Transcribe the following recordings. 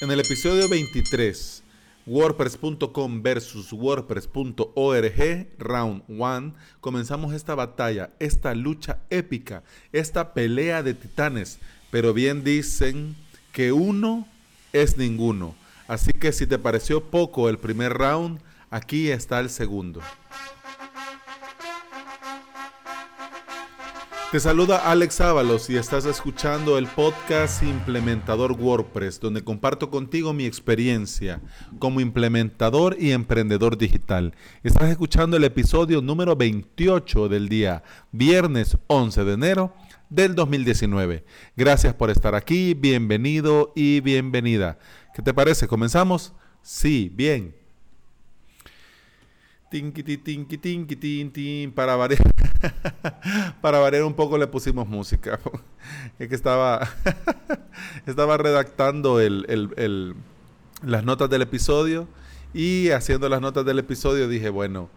En el episodio 23, WordPress.com versus WordPress.org, Round 1, comenzamos esta batalla, esta lucha épica, esta pelea de titanes. Pero bien dicen que uno es ninguno. Así que si te pareció poco el primer round, aquí está el segundo. Te saluda Alex Ábalos y estás escuchando el podcast Implementador WordPress, donde comparto contigo mi experiencia como implementador y emprendedor digital. Estás escuchando el episodio número 28 del día viernes 11 de enero del 2019. Gracias por estar aquí, bienvenido y bienvenida. ¿Qué te parece? ¿Comenzamos? Sí, bien. Tin, para variar. para variar un poco le pusimos música. es que estaba, estaba redactando el, las notas del episodio y haciendo las notas del episodio dije, bueno,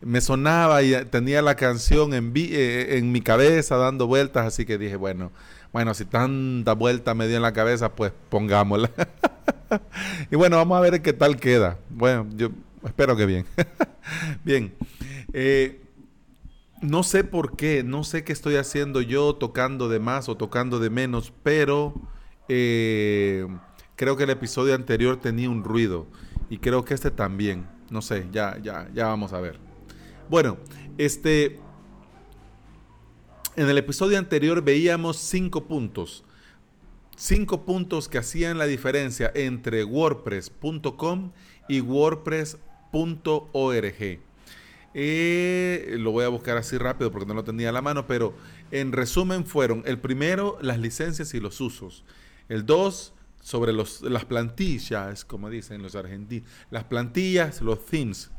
me sonaba y tenía la canción en, eh, en mi cabeza dando vueltas, así que dije, bueno, bueno, si tanta vuelta me dio en la cabeza, pues pongámosla. y bueno, vamos a ver qué tal queda. Bueno, yo espero que bien. bien. Eh, no sé por qué, no sé qué estoy haciendo yo tocando de más o tocando de menos, pero eh, creo que el episodio anterior tenía un ruido y creo que este también. No sé, ya, ya, ya vamos a ver. Bueno, este, en el episodio anterior veíamos cinco puntos. Cinco puntos que hacían la diferencia entre WordPress.com y WordPress .org. Eh, lo voy a buscar así rápido porque no lo tenía a la mano, pero en resumen fueron el primero, las licencias y los usos. El dos, sobre los, las plantillas, como dicen los argentinos, las plantillas, los themes.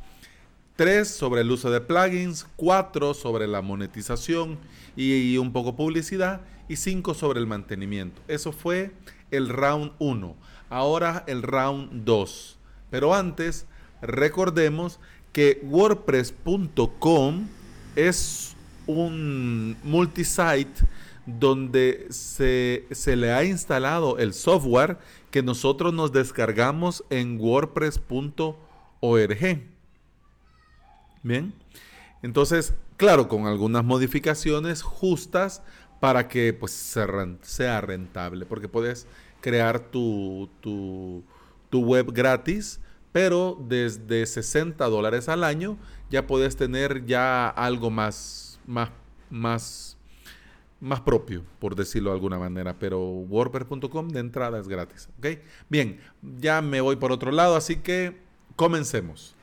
Tres, sobre el uso de plugins. Cuatro, sobre la monetización y, un poco publicidad. Y cinco, sobre el mantenimiento. Eso fue el round 1. Ahora el round 2. Pero antes Recordemos que WordPress.com es un multisite donde se, le ha instalado el software que nosotros nos descargamos en wordpress.org. Bien, entonces, claro, con algunas modificaciones justas para que pues, sea rentable, porque puedes crear tu, tu, tu web gratis pero desde 60 dólares al año ya puedes tener ya algo más, más, más, más propio, por decirlo de alguna manera. Pero WordPress.com de entrada es gratis. ¿ok? Bien, ya me voy por otro lado, así que comencemos.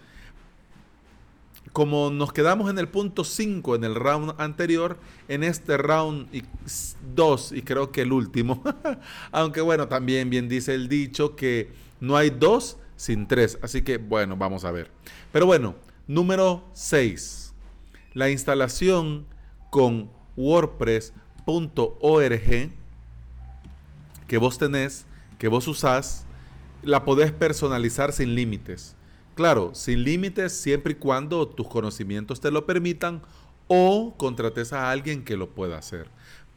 Como nos quedamos en el punto 5 en el round anterior, en este round 2 y creo que el último, aunque bueno, también bien dice el dicho que no hay dos sin tres. Así que bueno, vamos a ver. Pero bueno, número 6. La instalación con WordPress.org que vos tenés, que vos usás, la podés personalizar sin límites. Claro, sin límites siempre y cuando tus conocimientos te lo permitan o contrates a alguien que lo pueda hacer.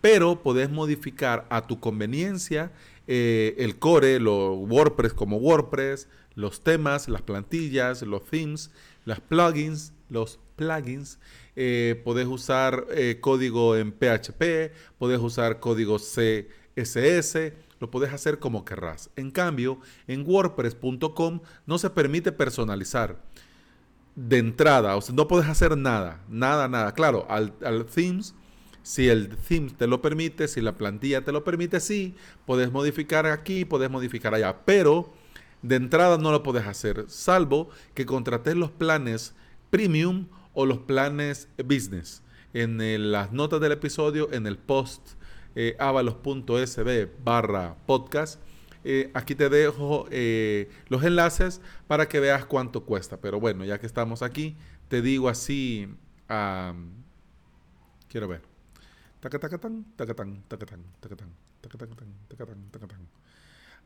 Pero podés modificar a tu conveniencia eh, el core, lo WordPress como WordPress, los temas, las plantillas, los themes, las plugins, los plugins. Eh, podés usar eh, código en PHP, podés usar código CSS, lo podés hacer como querrás. En cambio, en WordPress.com no se permite personalizar de entrada, o sea, no podés hacer nada, nada, nada. Claro, al, al themes si el theme te lo permite, si la plantilla te lo permite, sí, puedes modificar aquí, puedes modificar allá, pero de entrada no lo puedes hacer, salvo que contrates los planes premium o los planes business. En las notas del episodio, en el post eh, avalos.sb barra podcast, eh, aquí te dejo eh, los enlaces para que veas cuánto cuesta. Pero bueno, ya que estamos aquí, te digo así, quiero ver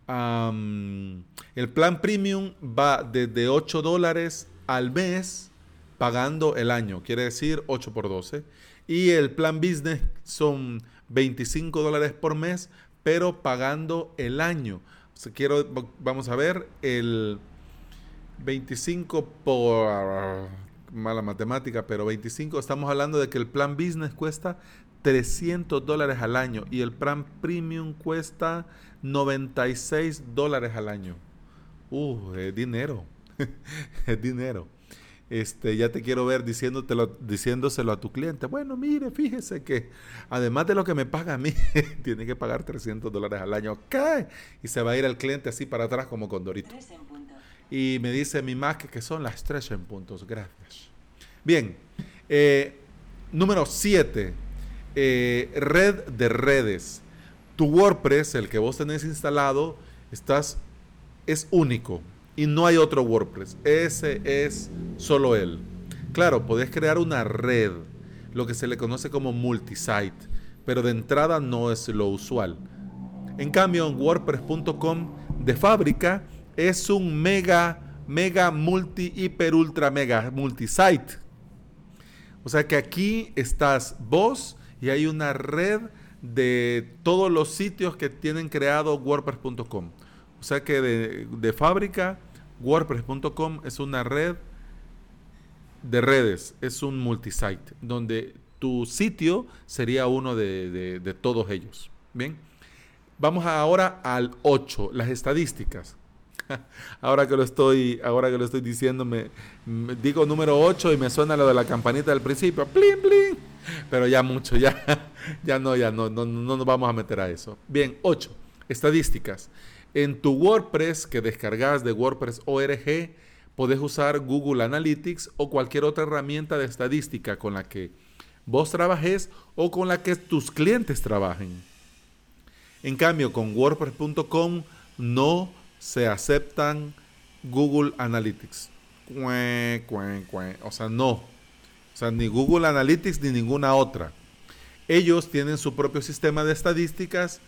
el plan premium va desde 8 dólares al mes pagando el año, quiere decir 8 por 12. Y el plan business son 25 dólares por mes, pero pagando el año. O quiero, vamos a ver, el 25 por mala matemática, pero 25, estamos hablando de que el plan business cuesta 300 dólares al año y el plan premium cuesta 96 dólares al año. Uh, es dinero. es dinero. Este, ya te quiero ver diciéndotelo, diciéndoselo a tu cliente. Bueno, mire, fíjese que además de lo que me paga a mí, tiene que pagar 300 dólares al año. ¿Qué? Y se va a ir al cliente así para atrás como Condorito. Y me dice mi Mac que son las tres en puntos. Gracias. Bien. Eh, número 7. Eh, red de redes. Tu WordPress, el que vos tenés instalado, estás, es único y no hay otro WordPress. Ese es solo él. Claro, podés crear una red, lo que se le conoce como multisite, pero de entrada no es lo usual. En cambio, en WordPress.com de fábrica es un mega, mega, multi, hiper, ultra, mega multisite. O sea que aquí estás vos y hay una red de todos los sitios que tienen creado WordPress.com. O sea que de, de fábrica WordPress.com es una red de redes, es un multisite, donde tu sitio sería uno de, todos ellos. Bien, vamos ahora al 8, las estadísticas. ahora que lo estoy, ahora que lo estoy diciendo, me, digo número 8 y me suena lo de la campanita del principio, plin, plin. Pero ya mucho, ya, ya no, ya no, no, no nos vamos a meter a eso. Bien, 8, estadísticas. En tu WordPress que descargas de WordPress ORG, puedes usar Google Analytics o cualquier otra herramienta de estadística con la que vos trabajes o con la que tus clientes trabajen. En cambio, con WordPress.com no se aceptan Google Analytics. O sea, no. Sea, ni Google Analytics ni ninguna otra. Ellos tienen su propio sistema de estadísticas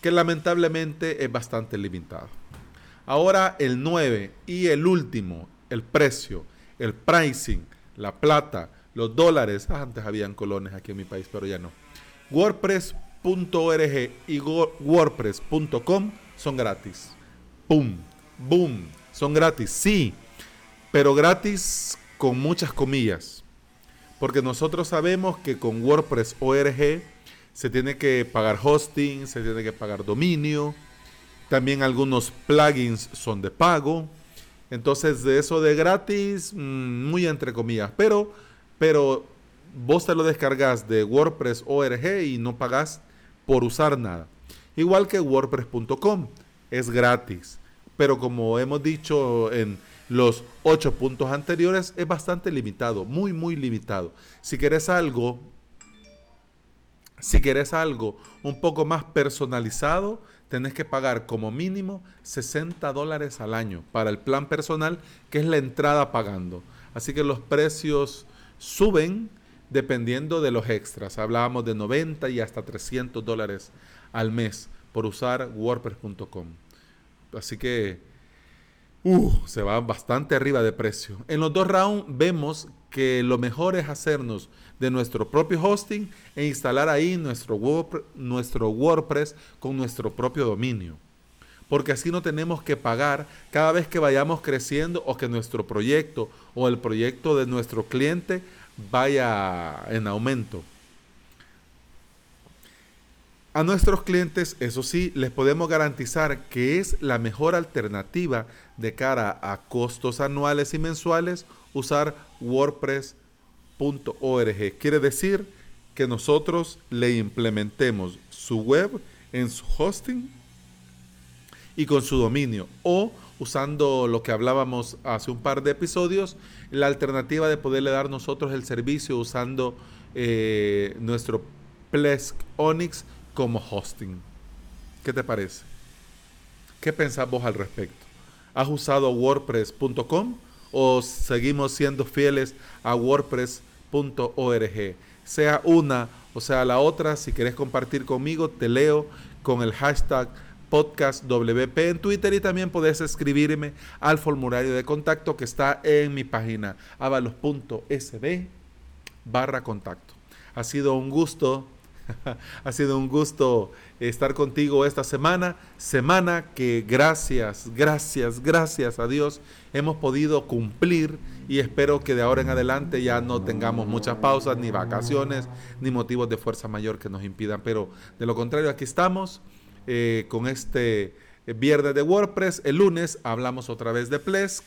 que lamentablemente es bastante limitado. Ahora el 9 y el último, el precio, el pricing, la plata, los dólares. Ah, antes habían colones aquí en mi país, pero ya no. WordPress.org y WordPress.com son gratis. ¡Pum! ¡Boom! Son gratis, sí, pero gratis con muchas comillas. Porque nosotros sabemos que con WordPress.org se tiene que pagar hosting, se tiene que pagar dominio. También algunos plugins son de pago. Entonces, de eso de gratis, mm, muy entre comillas. Pero, pero vos te lo descargas de WordPress ORG y no pagas por usar nada. Igual que WordPress.com, es gratis. Pero como hemos dicho en los ocho puntos anteriores, es bastante limitado, muy, muy limitado. Si querés algo si quieres algo un poco más personalizado, tenés que pagar como mínimo 60 dólares al año para el plan personal, que es la entrada pagando. Así que los precios suben dependiendo de los extras. Hablábamos de 90 y hasta 300 dólares al mes por usar WordPress.com. Así que uh, se va bastante arriba de precio. En los dos rounds vemos que lo mejor es hacernos de nuestro propio hosting e instalar ahí nuestro, nuestro WordPress con nuestro propio dominio. Porque así no tenemos que pagar cada vez que vayamos creciendo o que nuestro proyecto o el proyecto de nuestro cliente vaya en aumento. A nuestros clientes, eso sí, les podemos garantizar que es la mejor alternativa de cara a costos anuales y mensuales usar WordPress.org. Quiere decir que nosotros le implementemos su web en su hosting y con su dominio o usando lo que hablábamos hace un par de episodios, la alternativa de poderle dar nosotros el servicio usando eh, nuestro Plesk Onyx como hosting. ¿Qué te parece? ¿Qué pensás vos al respecto? ¿Has usado WordPress.com o seguimos siendo fieles a WordPress.org? Sea una o sea la otra, si quieres compartir conmigo, te leo con el hashtag podcastwp en Twitter y también puedes escribirme al formulario de contacto que está en mi página avalos.sb barra contacto. Ha sido un gusto ha sido un gusto estar contigo esta semana, semana que gracias, gracias, gracias a Dios hemos podido cumplir y espero que de ahora en adelante ya no tengamos muchas pausas, ni vacaciones, ni motivos de fuerza mayor que nos impidan, pero de lo contrario aquí estamos eh, con este viernes de WordPress, el lunes hablamos otra vez de Plesk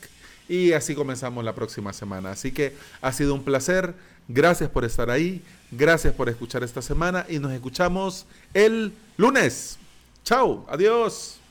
y así comenzamos la próxima semana. Así que ha sido un placer, gracias por estar ahí, gracias por escuchar esta semana y nos escuchamos el lunes. Chao, adiós.